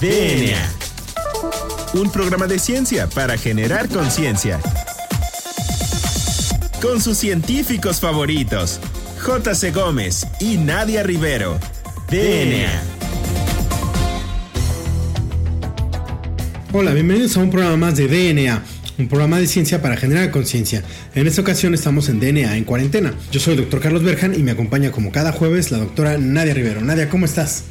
DNA. Un programa de ciencia para generar conciencia. Con sus científicos favoritos, J.C. Gómez y Nadia Rivero. DNA. Hola, bienvenidos a un programa más de DNA, un programa de ciencia para generar conciencia. En esta ocasión estamos en DNA en cuarentena. Yo soy el doctor Carlos Berjan y me acompaña como cada jueves la doctora Nadia Rivero. Nadia, ¿cómo estás?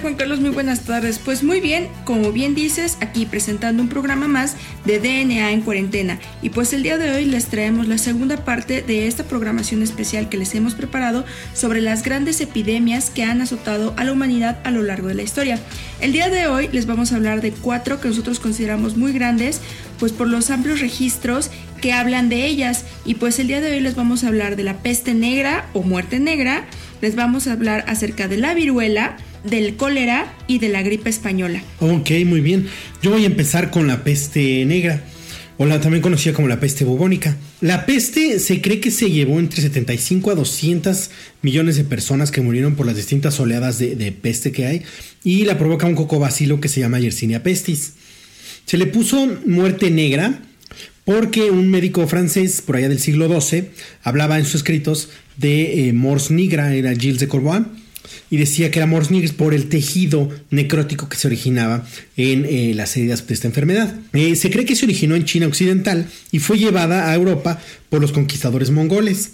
Juan Carlos, muy buenas tardes. Pues muy bien, como bien dices, aquí presentando un programa más de DNA en cuarentena. Y pues el día de hoy les traemos la segunda parte de esta programación especial que les hemos preparado sobre las grandes epidemias que han azotado a la humanidad a lo largo de la historia. El día de hoy les vamos a hablar de cuatro que nosotros consideramos muy grandes, pues por los amplios registros que hablan de ellas. Y pues el día de hoy les vamos a hablar de la peste negra o muerte negra, les vamos a hablar acerca de la viruela, del cólera y de la gripe española. Ok, muy bien. Yo voy a empezar con la peste negra, o la también conocida como la peste bubónica. La peste se cree que se llevó entre 75 a 200 millones de personas que murieron por las distintas oleadas de, peste que hay y la provoca un cocobacilo que se llama Yersinia pestis. Se le puso muerte negra porque un médico francés por allá del siglo XII hablaba en sus escritos de eh, Mors nigra, era Gilles de Corbois, y decía que era Mors nigra por el tejido necrótico que se originaba en eh, las heridas de esta enfermedad. Eh, se cree que se originó en China occidental y fue llevada a Europa por los conquistadores mongoles.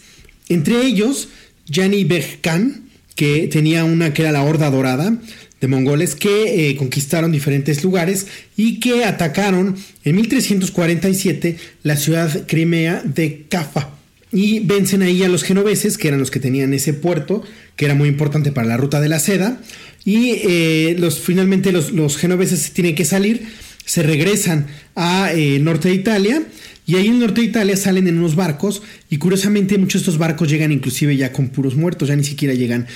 Entre ellos, Jani Beg Khan, que tenía una que era la Horda Dorada, de mongoles que eh, conquistaron diferentes lugares y que atacaron en 1347 la ciudad crimea de Cafa. Y vencen ahí a los genoveses, que eran los que tenían ese puerto, que era muy importante para la ruta de la seda. Y eh, los, finalmente los, los, genoveses tienen que salir, se regresan a eh, norte de Italia. Y ahí en el norte de Italia salen en unos barcos y curiosamente muchos de estos barcos llegan inclusive ya con puros muertos, ya ni siquiera llegan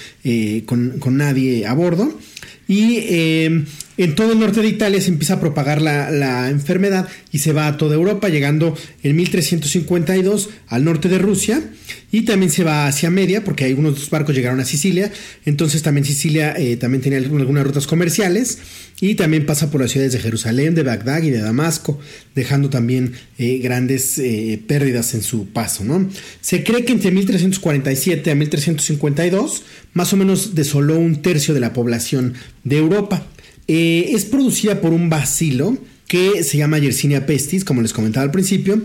con, con nadie a bordo. Y eh, en todo el norte de Italia se empieza a propagar la, la, enfermedad y se va a toda Europa, llegando en 1352 al norte de Rusia y también se va hacia Media, porque algunos barcos llegaron a Sicilia, entonces también Sicilia eh, también tenía algunas rutas comerciales y también pasa por las ciudades de Jerusalén, de Bagdad y de Damasco, dejando también eh, grandes eh, pérdidas en su paso. ¿no? Se cree que entre 1347 a 1352 más o menos desoló un tercio de la población de Europa. Eh, es producida por un bacilo que se llama Yersinia pestis, como les comentaba al principio,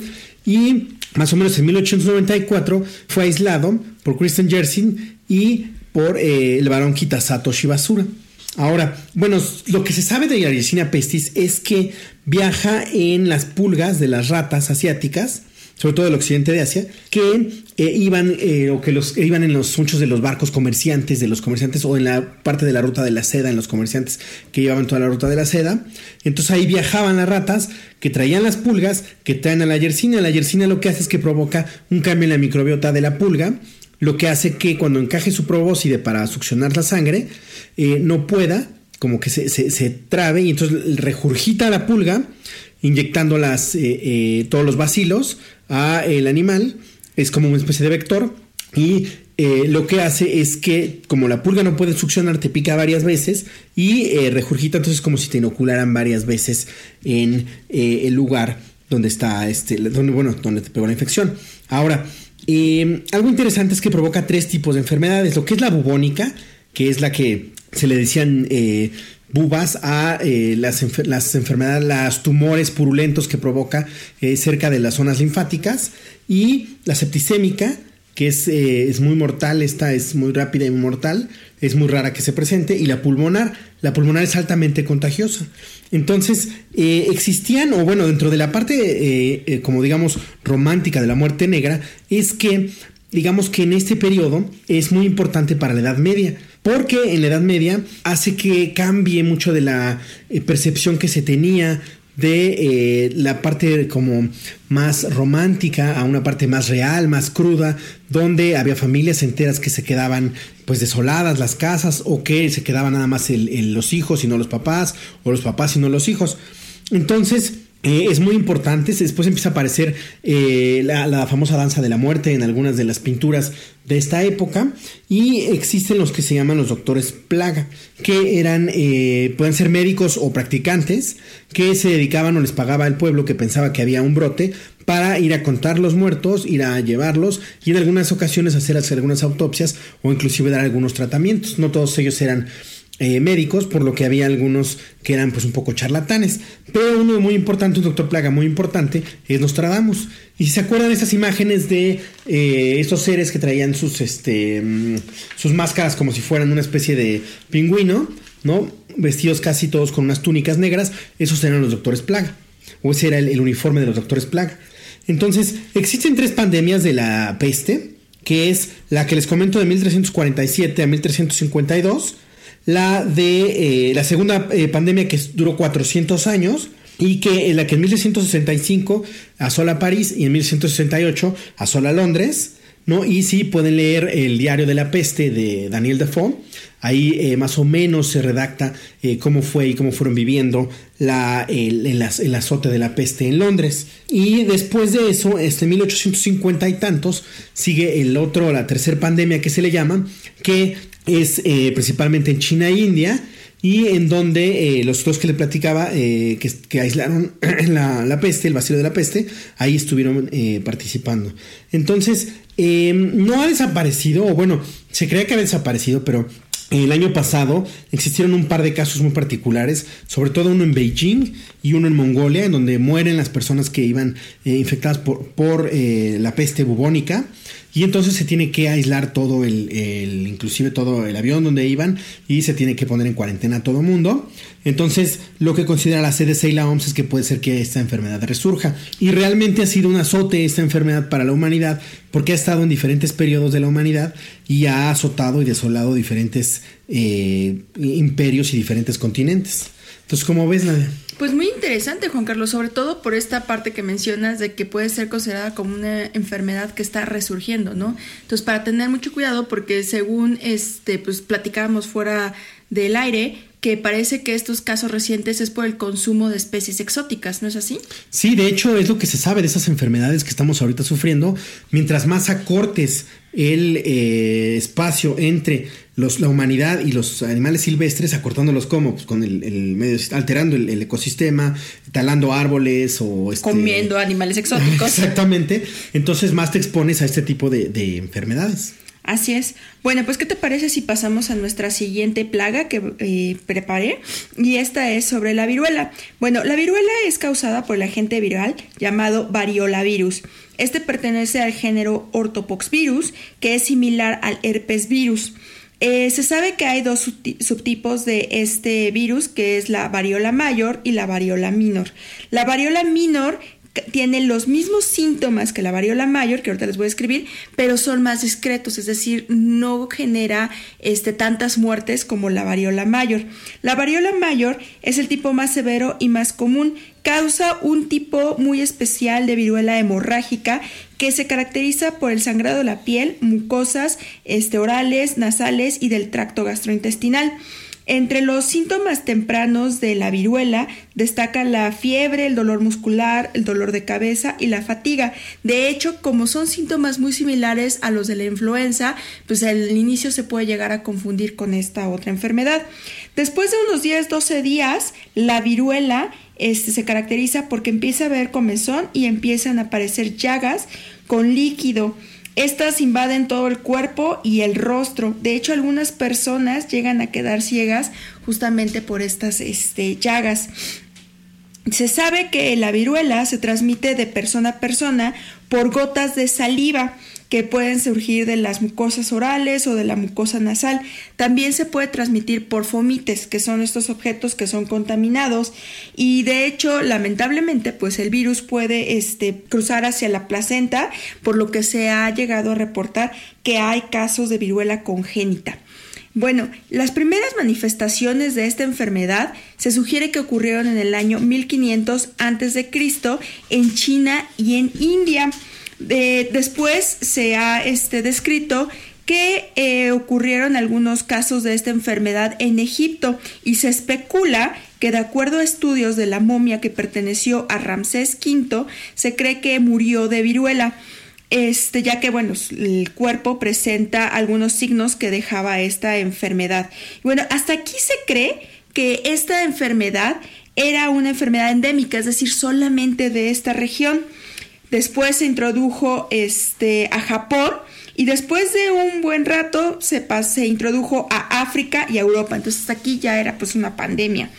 y más o menos en 1894 fue aislado por Kristen Yersin y por eh, el varón Kitasato Shibasura. Ahora, bueno, lo que se sabe de la Yersinia pestis es que viaja en las pulgas de las ratas asiáticas sobre todo del occidente de Asia, que eh, iban eh, o que iban en los muchos de los barcos comerciantes, de los comerciantes o en la parte de la ruta de la seda, en los comerciantes que llevaban toda la ruta de la seda. Entonces ahí viajaban las ratas que traían las pulgas, que traen a la yersina. La yersina lo que hace es que provoca un cambio en la microbiota de la pulga, lo que hace que cuando encaje su probóscide para succionar la sangre, eh, no pueda, como que se, se, se trabe y entonces regurgita la pulga inyectando las, todos los bacilos a el animal, es como una especie de vector y eh, lo que hace es que como la pulga no puede succionar te pica varias veces y eh, regurgita entonces como si te inocularan varias veces en eh, el lugar donde está este donde bueno donde te pegó la infección. Ahora algo interesante es que provoca tres tipos de enfermedades lo que es la bubónica que es la que se le decían bubas a eh, las, las, enfermedades, los tumores purulentos que provoca eh, cerca de las zonas linfáticas y la septicémica, que es, eh, es, muy mortal, esta es muy rápida y mortal, es muy rara que se presente, y la pulmonar, la pulmonar es altamente contagiosa. Entonces, existían, o bueno, dentro de la parte, como digamos, romántica de la muerte negra, es que, digamos que en este periodo es muy importante para la Edad Media porque en la Edad Media hace que cambie mucho de la eh, percepción que se tenía de eh, la parte como más romántica a una parte más real, más cruda, donde había familias enteras que se quedaban pues desoladas las casas o que se quedaban nada más los hijos y no los papás o los papás y no los hijos. Entonces, eh, es muy importante. Después empieza a aparecer eh, la, famosa danza de la muerte en algunas de las pinturas de esta época. Y existen los que se llaman los doctores plaga, que eran, eh, pueden ser médicos o practicantes, que se dedicaban o les pagaba el pueblo que pensaba que había un brote para ir a contar los muertos, ir a llevarlos y en algunas ocasiones hacer, hacer algunas autopsias o inclusive dar algunos tratamientos. No todos ellos eran eh, médicos, por lo que había algunos que eran pues un poco charlatanes. Pero uno muy importante, un doctor plaga muy importante, es Nostradamus. Y si se acuerdan esas imágenes de eh, estos seres que traían sus, este, mm, sus máscaras como si fueran una especie de pingüino, ¿no? Vestidos casi todos con unas túnicas negras, esos eran los doctores plaga. O ese era el uniforme de los doctores plaga. Entonces, existen tres pandemias de la peste, que es la que les comento de 1347 a 1352, la de eh, la segunda eh, pandemia que duró 400 años y que en la que en 1665 asola París y en 1168 asola Londres, ¿no? Y sí pueden leer el diario de la peste de Daniel Defoe. Ahí eh, más o menos se redacta cómo fue y cómo fueron viviendo la, el, el, azote de la peste en Londres. Y después de eso, este 1850 y tantos, sigue el otro, la tercera pandemia que se le llama, que es eh, principalmente en China e India y en donde eh, los dos que le platicaba eh, que, aislaron la, la, peste, el vacío de la peste, ahí estuvieron participando. Entonces, no ha desaparecido, o bueno, se cree que ha desaparecido, pero el año pasado existieron un par de casos muy particulares, sobre todo uno en Beijing y uno en Mongolia, en donde mueren las personas que iban infectadas por, por la peste bubónica. Y entonces se tiene que aislar todo el, inclusive todo el avión donde iban y se tiene que poner en cuarentena a todo mundo. Entonces lo que considera la CDC y la OMS es que puede ser que esta enfermedad resurja. Y realmente ha sido un azote esta enfermedad para la humanidad porque ha estado en diferentes periodos de la humanidad y ha azotado y desolado diferentes eh, imperios y diferentes continentes. Entonces, ¿cómo ves, Nadia? Pues muy interesante, Juan Carlos, sobre todo por esta parte que mencionas de que puede ser considerada como una enfermedad que está resurgiendo, ¿no? Entonces, para tener mucho cuidado, porque según este, pues platicábamos fuera del aire, que parece que estos casos recientes es por el consumo de especies exóticas, ¿no es así? Sí, de hecho es lo que se sabe de esas enfermedades que estamos ahorita sufriendo. Mientras más acortes el eh, espacio entre los, la humanidad y los animales silvestres, acortándolos como, pues con el, medio, alterando el, ecosistema, talando árboles o este, comiendo animales exóticos. Exactamente. Entonces más te expones a este tipo de, de enfermedades. Así es. Bueno, pues ¿qué te parece si pasamos a nuestra siguiente plaga que eh, preparé? Y esta es sobre la viruela. Bueno, la viruela es causada por el agente viral llamado variolavirus. Este pertenece al género ortopoxvirus, que es similar al herpes virus. Eh, se sabe que hay dos subtipos de este virus, que es la variola mayor y la variola minor. La variola minor tiene los mismos síntomas que la variola mayor, que ahorita les voy a escribir, pero son más discretos, es decir, no genera este, tantas muertes como la variola mayor. La variola mayor es el tipo más severo y más común, causa un tipo muy especial de viruela hemorrágica que se caracteriza por el sangrado de la piel, mucosas este, orales, nasales y del tracto gastrointestinal. Entre los síntomas tempranos de la viruela destaca la fiebre, el dolor muscular, el dolor de cabeza y la fatiga. De hecho, como son síntomas muy similares a los de la influenza, pues al inicio se puede llegar a confundir con esta otra enfermedad. Después de unos 10-12 días, la viruela este, se caracteriza porque empieza a haber comezón y empiezan a aparecer llagas con líquido. Estas invaden todo el cuerpo y el rostro. De hecho, algunas personas llegan a quedar ciegas justamente por estas este, llagas. Se sabe que la viruela se transmite de persona a persona por gotas de saliva que pueden surgir de las mucosas orales o de la mucosa nasal. También se puede transmitir por fomites, que son estos objetos que son contaminados y de hecho, lamentablemente, pues el virus puede este, cruzar hacia la placenta, por lo que se ha llegado a reportar que hay casos de viruela congénita. Bueno, las primeras manifestaciones de esta enfermedad se sugiere que ocurrieron en el año 1500 a.C. en China y en India después se ha este, descrito que eh, ocurrieron algunos casos de esta enfermedad en Egipto y se especula que de acuerdo a estudios de la momia que perteneció a Ramsés V, se cree que murió de viruela. Este, ya que bueno, el cuerpo presenta algunos signos que dejaba esta enfermedad. Bueno, hasta aquí se cree que esta enfermedad era una enfermedad endémica, es decir, solamente de esta región. Después se introdujo este, a Japón y después de un buen rato se, introdujo a África y a Europa. Entonces aquí ya era pues una pandemia.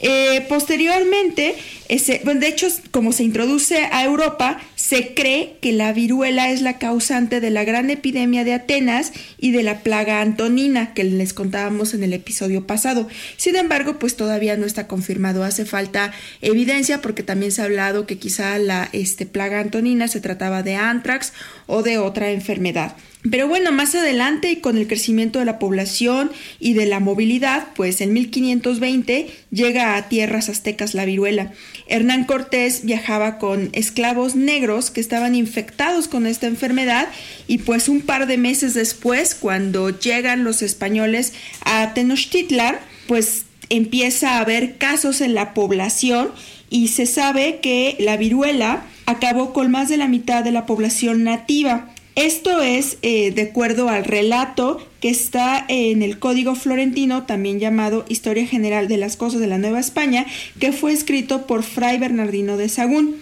Eh, posteriormente, ese, bueno, de hecho, como se introduce a Europa, se cree que la viruela es la causante de la gran epidemia de Atenas y de la plaga antonina que les contábamos en el episodio pasado. Sin embargo, pues todavía no está confirmado. Hace falta evidencia porque también se ha hablado que quizá la este, plaga antonina se trataba de antrax o de otra enfermedad. Pero bueno, más adelante y con el crecimiento de la población y de la movilidad, pues en 1520 llega a tierras aztecas la viruela. Hernán Cortés viajaba con esclavos negros que estaban infectados con esta enfermedad y pues un par de meses después, cuando llegan los españoles a Tenochtitlan, pues empieza a haber casos en la población y se sabe que la viruela acabó con más de la mitad de la población nativa. Esto es eh, de acuerdo al relato que está en el Código Florentino, también llamado Historia General de las Cosas de la Nueva España, que fue escrito por Fray Bernardino de Sagún.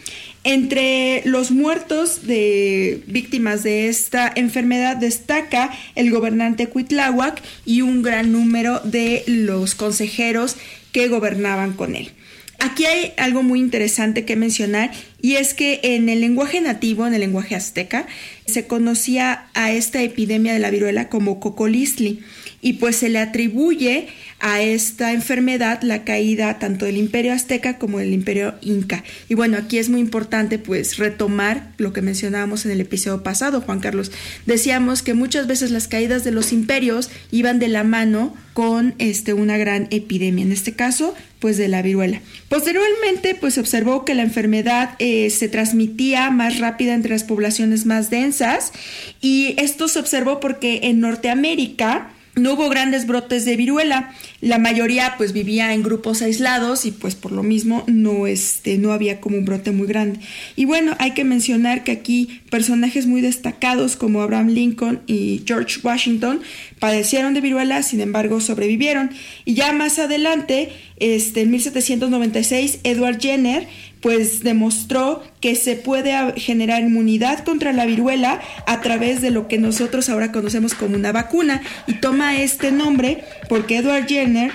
Entre los muertos de víctimas de esta enfermedad destaca el gobernante Cuitláhuac y un gran número de los consejeros que gobernaban con él. Aquí hay algo muy interesante que mencionar y es que en el lenguaje nativo, en el lenguaje azteca, se conocía a esta epidemia de la viruela como cocolistli y pues se le atribuye a esta enfermedad la caída tanto del imperio azteca como del imperio inca. Y bueno, aquí es muy importante pues retomar lo que mencionábamos en el episodio pasado, Juan Carlos. Decíamos que muchas veces las caídas de los imperios iban de la mano con este, una gran epidemia, en este caso pues de la viruela. Posteriormente pues se observó que la enfermedad eh, se transmitía más rápida entre las poblaciones más densas y esto se observó porque en Norteamérica no hubo grandes brotes de viruela. La mayoría pues vivía en grupos aislados y pues por lo mismo no, este, no había como un brote muy grande. Y bueno, hay que mencionar que aquí personajes muy destacados como Abraham Lincoln y George Washington padecieron de viruela, sin embargo sobrevivieron. Y ya más adelante, este, en 1796, Edward Jenner pues demostró que se puede generar inmunidad contra la viruela a través de lo que nosotros ahora conocemos como una vacuna y toma este nombre porque Edward Jenner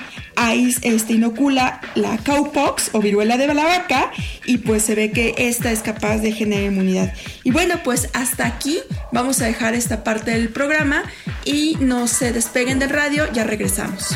este, inocula la cowpox o viruela de la vaca y pues se ve que esta es capaz de generar inmunidad. Y bueno, pues hasta aquí vamos a dejar esta parte del programa y no se despeguen del radio, ya regresamos.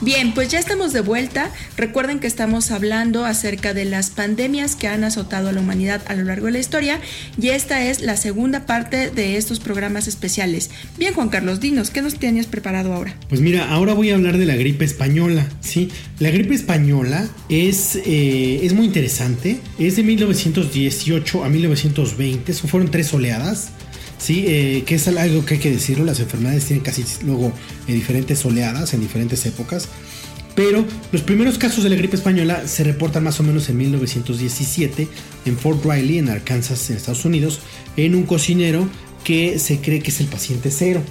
Bien, pues ya estamos de vuelta. Recuerden que estamos hablando acerca de las pandemias que han azotado a la humanidad a lo largo de la historia y esta es la segunda parte de estos programas especiales. Bien, Juan Carlos, dinos, ¿qué nos tienes preparado ahora? Pues mira, ahora voy a hablar de la gripe española, ¿sí? La gripe española es, eh, es muy interesante, es de 1918 a 1920, eso fueron tres oleadas. Sí, eh, que es algo que hay que decirlo, las enfermedades tienen casi luego eh, diferentes oleadas en diferentes épocas. Pero los primeros casos de la gripe española se reportan más o menos en 1917 en Fort Riley, en Arkansas, en Estados Unidos, en un cocinero que se cree que es el paciente cero.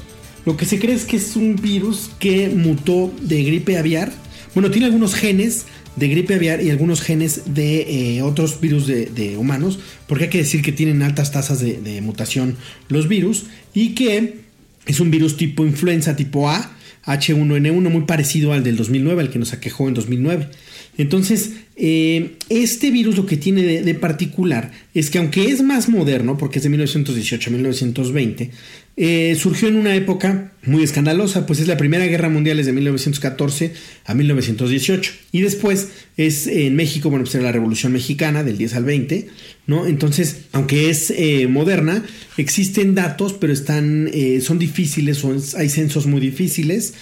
Lo que se cree es que es un virus que mutó de gripe aviar. Bueno, tiene algunos genes de gripe aviar y algunos genes de eh, otros virus de, humanos, porque hay que decir que tienen altas tasas de, mutación los virus y que es un virus tipo influenza tipo A, H1N1, muy parecido al del 2009, al que nos aquejó en 2009. Entonces, eh, este virus lo que tiene de, particular es que aunque es más moderno, porque es de 1918 a 1920, eh, surgió en una época muy escandalosa, pues es la Primera Guerra Mundial es de 1914 a 1918. Y después es en México, bueno, pues era la Revolución Mexicana del 10 al 20, ¿no? Entonces, aunque es eh, moderna, existen datos, pero están, son difíciles, son, hay censos muy difíciles,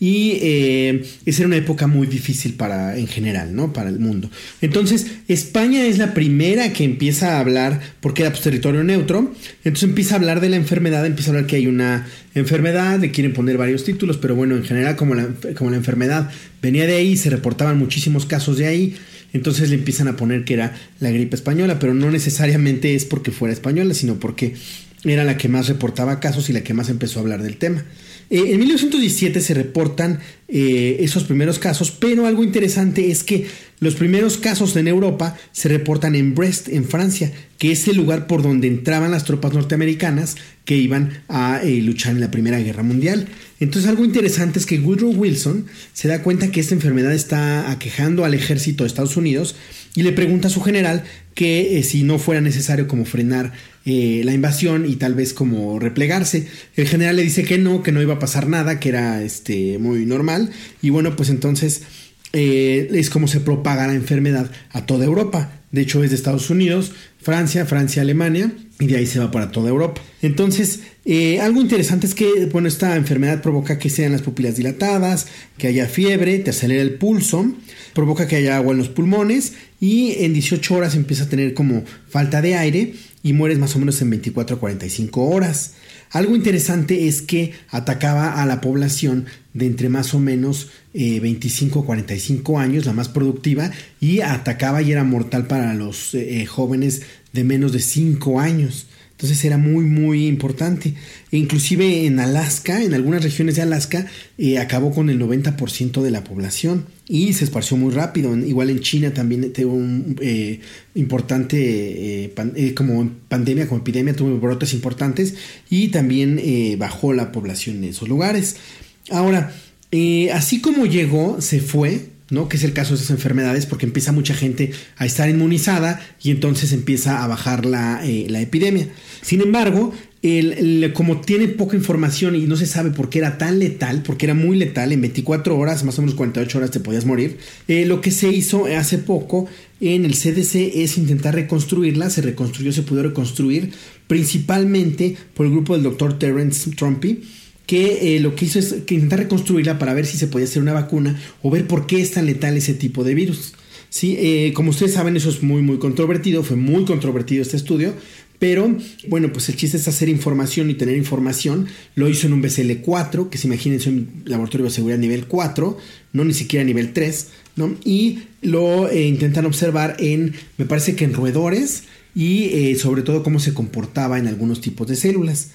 Y eh, esa era una época muy difícil para, en general, ¿no? Para el mundo. Entonces, España es la primera que empieza a hablar, porque era pues, territorio neutro, entonces empieza a hablar de la enfermedad, empieza a hablar que hay una enfermedad, le quieren poner varios títulos, pero bueno, en general, como la, como la enfermedad venía de ahí, se reportaban muchísimos casos de ahí, entonces le empiezan a poner que era la gripe española, pero no necesariamente es porque fuera española, sino porque era la que más reportaba casos y la que más empezó a hablar del tema. Eh, en 1917 se reportan eh, esos primeros casos, pero algo interesante es que los primeros casos en Europa se reportan en Brest, en Francia, que es el lugar por donde entraban las tropas norteamericanas que iban a eh, luchar en la Primera Guerra Mundial. Entonces algo interesante es que Woodrow Wilson se da cuenta que esta enfermedad está aquejando al ejército de Estados Unidos y le pregunta a su general que si no fuera necesario como frenar eh, la invasión y tal vez como replegarse. El general le dice que no, que no iba a pasar nada, que era este, muy normal. Y bueno, pues entonces eh, es como se propaga la enfermedad a toda Europa. De hecho, es de Estados Unidos, Francia, Francia, Alemania, y de ahí se va para toda Europa. Entonces, eh, algo interesante es que, bueno, esta enfermedad provoca que sean las pupilas dilatadas, que haya fiebre, te acelera el pulso, provoca que haya agua en los pulmones y en 18 horas empieza a tener como falta de aire y mueres más o menos en 24 a 45 horas. Algo interesante es que atacaba a la población de entre más o menos 25 a 45 años, la más productiva, y atacaba y era mortal para los eh, jóvenes de menos de 5 años. Entonces era muy, muy importante. Inclusive en Alaska, en algunas regiones de Alaska, eh, acabó con el 90% de la población y se esparció muy rápido. Igual en China también tuvo un eh, importante, eh, como pandemia, como epidemia, tuvo brotes importantes y también bajó la población en esos lugares. Ahora, así como llegó, se fue, ¿no? Que es el caso de esas enfermedades, porque empieza mucha gente a estar inmunizada y entonces empieza a bajar la, eh, epidemia. Sin embargo, el, como tiene poca información y no se sabe por qué era tan letal, porque era muy letal, en 24 horas, más o menos 48 horas te podías morir, eh, lo que se hizo hace poco en el CDC es intentar reconstruirla, se reconstruyó, se pudo reconstruir, principalmente por el grupo del doctor Terence Trumpy, que eh, lo que hizo es que intentar reconstruirla para ver si se podía hacer una vacuna o ver por qué es tan letal ese tipo de virus. Sí, eh, como ustedes saben, eso es muy, muy controvertido, fue muy controvertido este estudio, pero bueno, pues el chiste es hacer información y tener información. Lo hizo en un BCL4, que se imaginen es un laboratorio de seguridad nivel 4, no ni siquiera nivel 3, ¿no? Y lo eh, intentan observar en, me parece que en roedores y sobre todo cómo se comportaba en algunos tipos de células.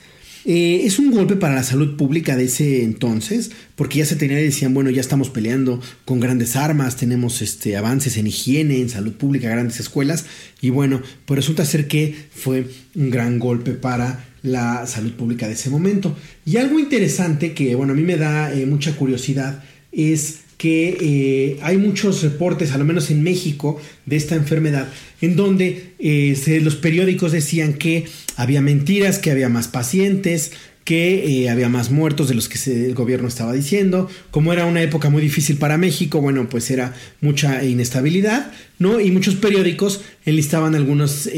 Eh, es un golpe para la salud pública de ese entonces, porque ya se tenía, decían, bueno, ya estamos peleando con grandes armas, tenemos este, avances en higiene, en salud pública, grandes escuelas, y bueno, pues resulta ser que fue un gran golpe para la salud pública de ese momento. Y algo interesante que, bueno, a mí me da eh, mucha curiosidad es que eh, hay muchos reportes, a lo menos en México, de esta enfermedad, en donde eh, los periódicos decían que había mentiras, que había más pacientes, que eh, había más muertos de los que el gobierno estaba diciendo. Como era una época muy difícil para México, bueno, pues era mucha inestabilidad, ¿no? Y muchos periódicos enlistaban algunos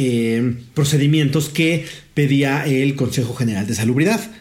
procedimientos que pedía el Consejo General de Salubridad.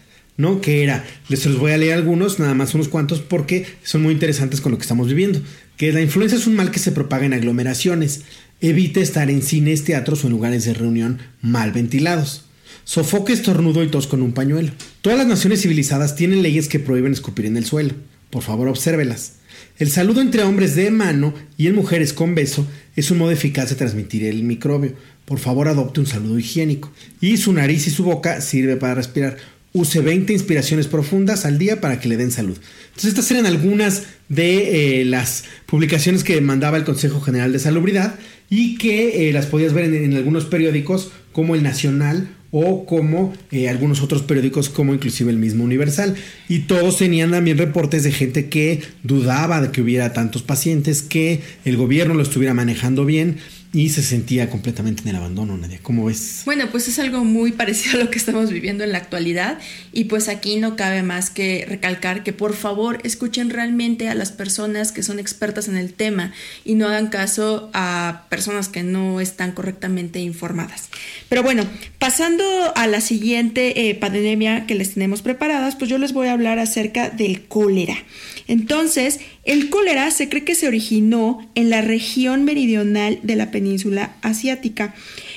¿No? Que era, les los voy a leer algunos, nada más unos cuantos, porque son muy interesantes con lo que estamos viviendo. Que la influenza es un mal que se propaga en aglomeraciones. Evite estar en cines, teatros o en lugares de reunión mal ventilados. Sofoque, estornudo y tos con un pañuelo. Todas las naciones civilizadas tienen leyes que prohíben escupir en el suelo. Por favor, obsérvelas. El saludo entre hombres de mano y en mujeres con beso es un modo eficaz de transmitir el microbio. Por favor, adopte un saludo higiénico. Y su nariz y su boca sirve para respirar. Use 20 inspiraciones profundas al día para que le den salud. Entonces estas eran algunas de eh, las publicaciones que mandaba el Consejo General de Salubridad y que eh, las podías ver en, algunos periódicos como el Nacional o como eh, algunos otros periódicos como inclusive el mismo Universal. Y todos tenían también reportes de gente que dudaba de que hubiera tantos pacientes, que el gobierno lo estuviera manejando bien y se sentía completamente en el abandono, Nadia. ¿Cómo ves? Bueno, pues es algo muy parecido a lo que estamos viviendo en la actualidad y pues aquí no cabe más que recalcar que por favor escuchen realmente a las personas que son expertas en el tema y no hagan caso a personas que no están correctamente informadas. Pero bueno, pasando a la siguiente eh, pandemia que les tenemos preparadas, pues yo les voy a hablar acerca del cólera. Entonces, el cólera se cree que se originó en la región meridional de la península asiática.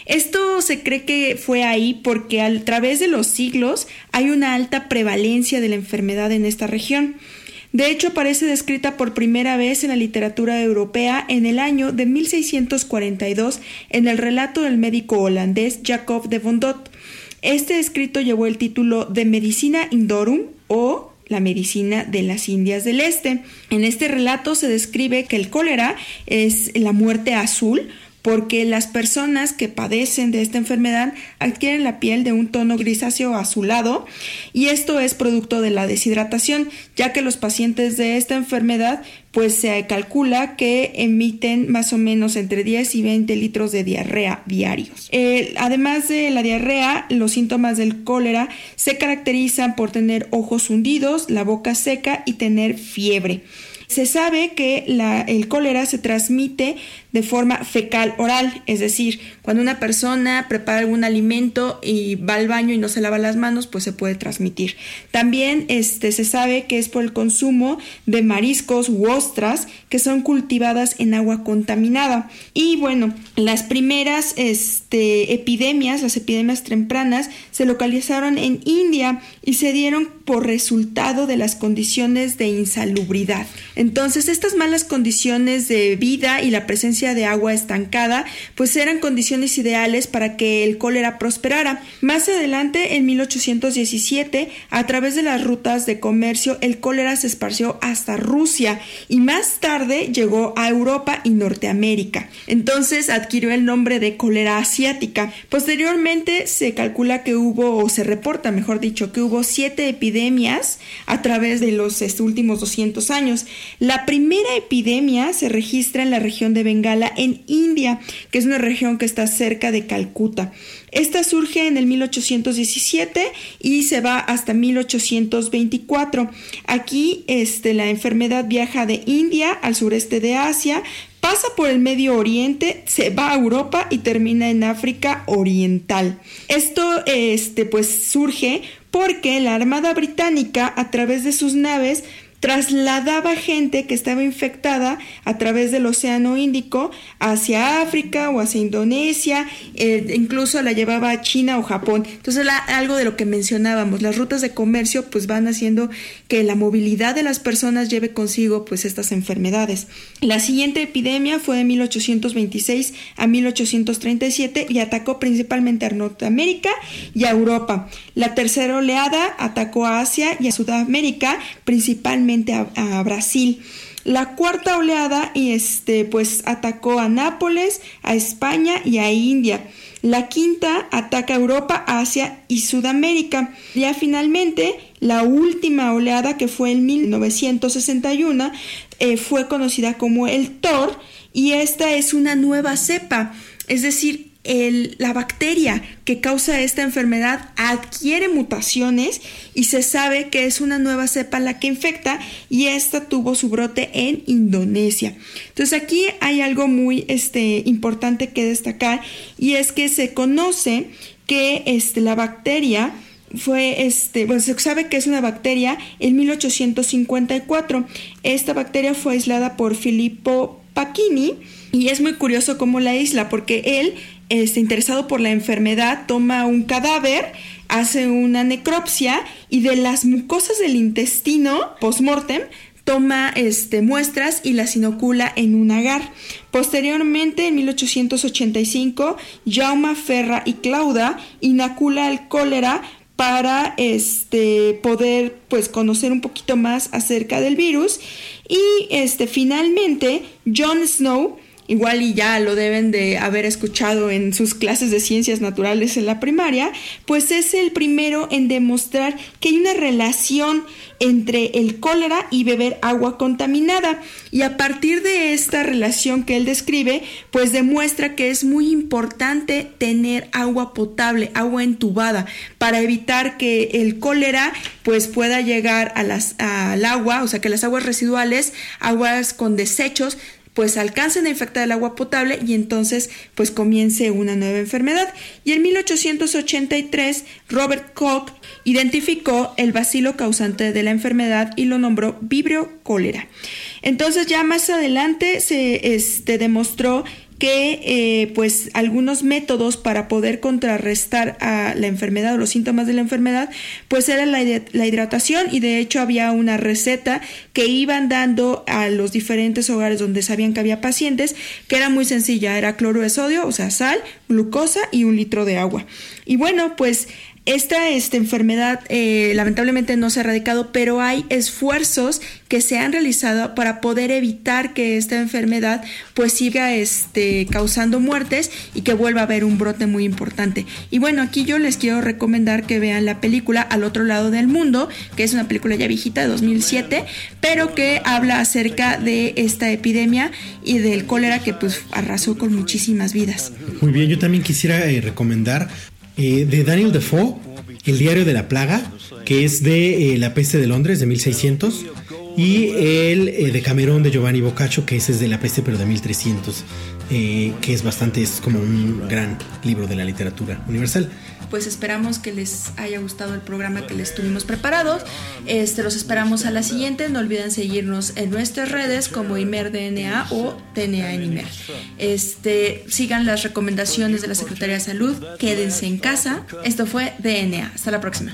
Esto se cree que fue ahí porque a través de los siglos hay una alta prevalencia de la enfermedad en esta región. De hecho, aparece descrita por primera vez en la literatura europea en el año de 1642 en el relato del médico holandés Jacob de Vondot. Este escrito llevó el título de Medicina Indorum o la medicina de las Indias del Este. En este relato se describe que el cólera es la muerte azul porque las personas que padecen de esta enfermedad adquieren la piel de un tono grisáceo azulado y esto es producto de la deshidratación, ya que los pacientes de esta enfermedad pues se calcula que emiten más o menos entre 10 y 20 litros de diarrea diarios. Eh, además de la diarrea, los síntomas del cólera se caracterizan por tener ojos hundidos, la boca seca y tener fiebre. Se sabe que el cólera se transmite de forma fecal oral, es decir, cuando una persona prepara algún alimento y va al baño y no se lava las manos, pues se puede transmitir. También este, se sabe que es por el consumo de mariscos u ostras que son cultivadas en agua contaminada. Y bueno, las primeras este, epidemias, las epidemias tempranas, se localizaron en India y se dieron por resultado de las condiciones de insalubridad. Entonces, estas malas condiciones de vida y la presencia de agua estancada, pues eran condiciones ideales para que el cólera prosperara. Más adelante, en 1817, a través de las rutas de comercio, el cólera se esparció hasta Rusia y más tarde llegó a Europa y Norteamérica. Entonces adquirió el nombre de cólera asiática. Posteriormente se calcula que hubo, o se reporta, mejor dicho, que hubo siete epidemias a través de los este, últimos 200 años. La primera epidemia se registra en la región de Bengala, en India, que es una región que está cerca de Calcuta. Esta surge en el 1817 y se va hasta 1824. Aquí este, la enfermedad viaja de India al sureste de Asia, pasa por el Medio Oriente, se va a Europa y termina en África Oriental. Esto este, pues surge porque la Armada Británica a través de sus naves trasladaba gente que estaba infectada a través del Océano Índico hacia África o hacia Indonesia, eh, incluso la llevaba a China o Japón. Entonces, algo de lo que mencionábamos, las rutas de comercio pues van haciendo que la movilidad de las personas lleve consigo pues estas enfermedades. La siguiente epidemia fue de 1826 a 1837 y atacó principalmente a Norteamérica y a Europa. La tercera oleada atacó a Asia y a Sudamérica, principalmente a, Brasil. La cuarta oleada este, pues, atacó a Nápoles, a España y a India. La quinta ataca Europa, Asia y Sudamérica. Ya finalmente, la última oleada, que fue en 1961, eh, fue conocida como el TOR y esta es una nueva cepa. Es decir, la bacteria que causa esta enfermedad adquiere mutaciones y se sabe que es una nueva cepa la que infecta y esta tuvo su brote en Indonesia. Entonces aquí hay algo muy este, importante que destacar y es que se conoce que este, la bacteria fue este, bueno, se sabe que es una bacteria en 1854. Esta bacteria fue aislada por Filippo Pacchini y es muy curioso cómo la isla, porque él este, interesado por la enfermedad, toma un cadáver, hace una necropsia y de las mucosas del intestino post-mortem toma este, muestras y las inocula en un agar. Posteriormente, en 1885, Jaume Ferra y Clauda inocula el cólera para este, poder pues, conocer un poquito más acerca del virus. Y este, finalmente, John Snow igual y ya lo deben de haber escuchado en sus clases de ciencias naturales en la primaria, pues es el primero en demostrar que hay una relación entre el cólera y beber agua contaminada. Y a partir de esta relación que él describe, pues demuestra que es muy importante tener agua potable, agua entubada, para evitar que el cólera pues pueda llegar a las, al agua, o sea que las aguas residuales, aguas con desechos, pues alcancen a infectar el agua potable y entonces pues comience una nueva enfermedad. Y en 1883 Robert Koch identificó el bacilo causante de la enfermedad y lo nombró vibrio cólera. Entonces ya más adelante se este, demostró que eh, pues algunos métodos para poder contrarrestar a la enfermedad o los síntomas de la enfermedad pues era la, la, hidratación. Y de hecho había una receta que iban dando a los diferentes hogares donde sabían que había pacientes que era muy sencilla. Era cloro de sodio o sea sal glucosa y un litro de agua. Y bueno pues esta, esta enfermedad eh, lamentablemente no se ha erradicado, pero hay esfuerzos que se han realizado para poder evitar que esta enfermedad pues siga este, causando muertes y que vuelva a haber un brote muy importante. Y bueno, aquí yo les quiero recomendar que vean la película Al otro lado del mundo, que es una película ya viejita de 2007, pero que habla acerca de esta epidemia y del cólera que pues arrasó con muchísimas vidas. Muy bien, yo también quisiera eh, recomendar eh, de Daniel Defoe, El diario de la plaga, que es de eh, La peste de Londres de 1600, y el eh, de Camerón de Giovanni Boccaccio, que ese es de La peste pero de 1300, que es bastante, es como un gran libro de la literatura universal pues esperamos que les haya gustado el programa que les tuvimos preparados. Este, los esperamos a la siguiente. No olviden seguirnos en nuestras redes como ImerDNA o DNA en Imer. Este, sigan las recomendaciones de la Secretaría de Salud. Quédense en casa. Esto fue DNA. Hasta la próxima.